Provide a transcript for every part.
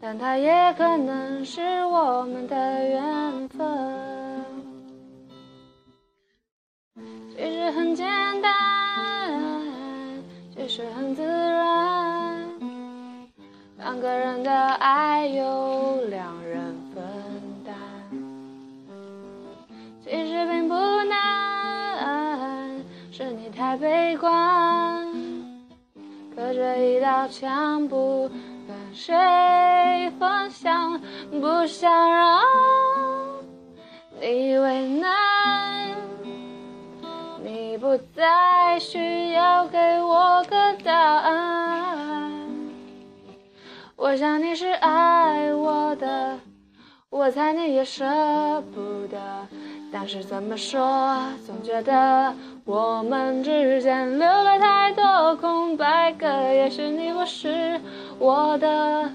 但它也可能是我们的缘分。其实很简单，其实很自然。两个人的爱由两人分担，其实并不难，是你太悲观，隔着一道墙不。谁分享？不想让你为难，你不再需要给我个答案。我想你是爱我的，我猜你也舍不得。但是怎么说，总觉得我们之间留了太多空白格。也许你不是我的，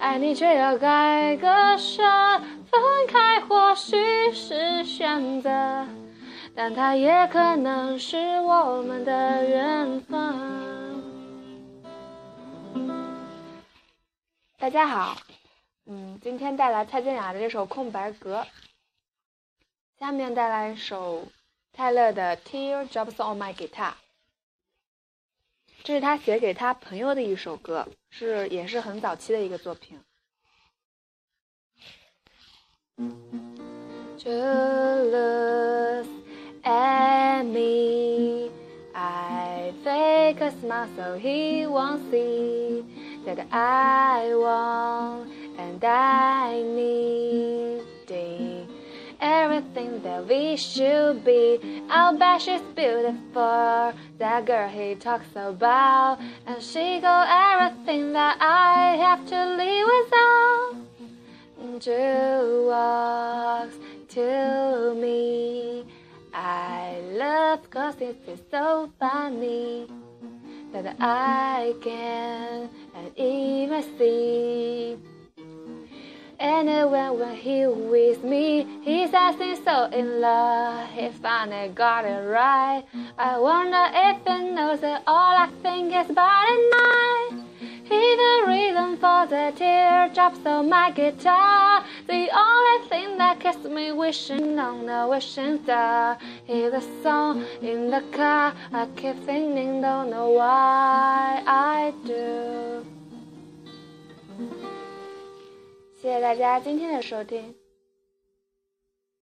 爱你却要改割舍，分开或许是选择，但它也可能是我们的缘分。大家好，嗯，今天带来蔡健雅的这首《空白格》。下面带来一首泰勒的《Teardrops on My Guitar》，这是他写给他朋友的一首歌，是也是很早期的一个作品。To look at me, I fake a smile so he won't see that I want and I we should be. I'll bet she's beautiful, that girl he talks about. And she got everything that I have to live without. Two walks to me. I love cause it is so funny that I can not even see. And when, he with me, he's acting so in love. He finally got it right. I wonder if he knows that all I think is about at night. He's the reason for the teardrops on my guitar. The only thing that keeps me wishing on a wishing star. He's a song in the car. I keep singing, don't know why I do. 谢谢大家今天的收听。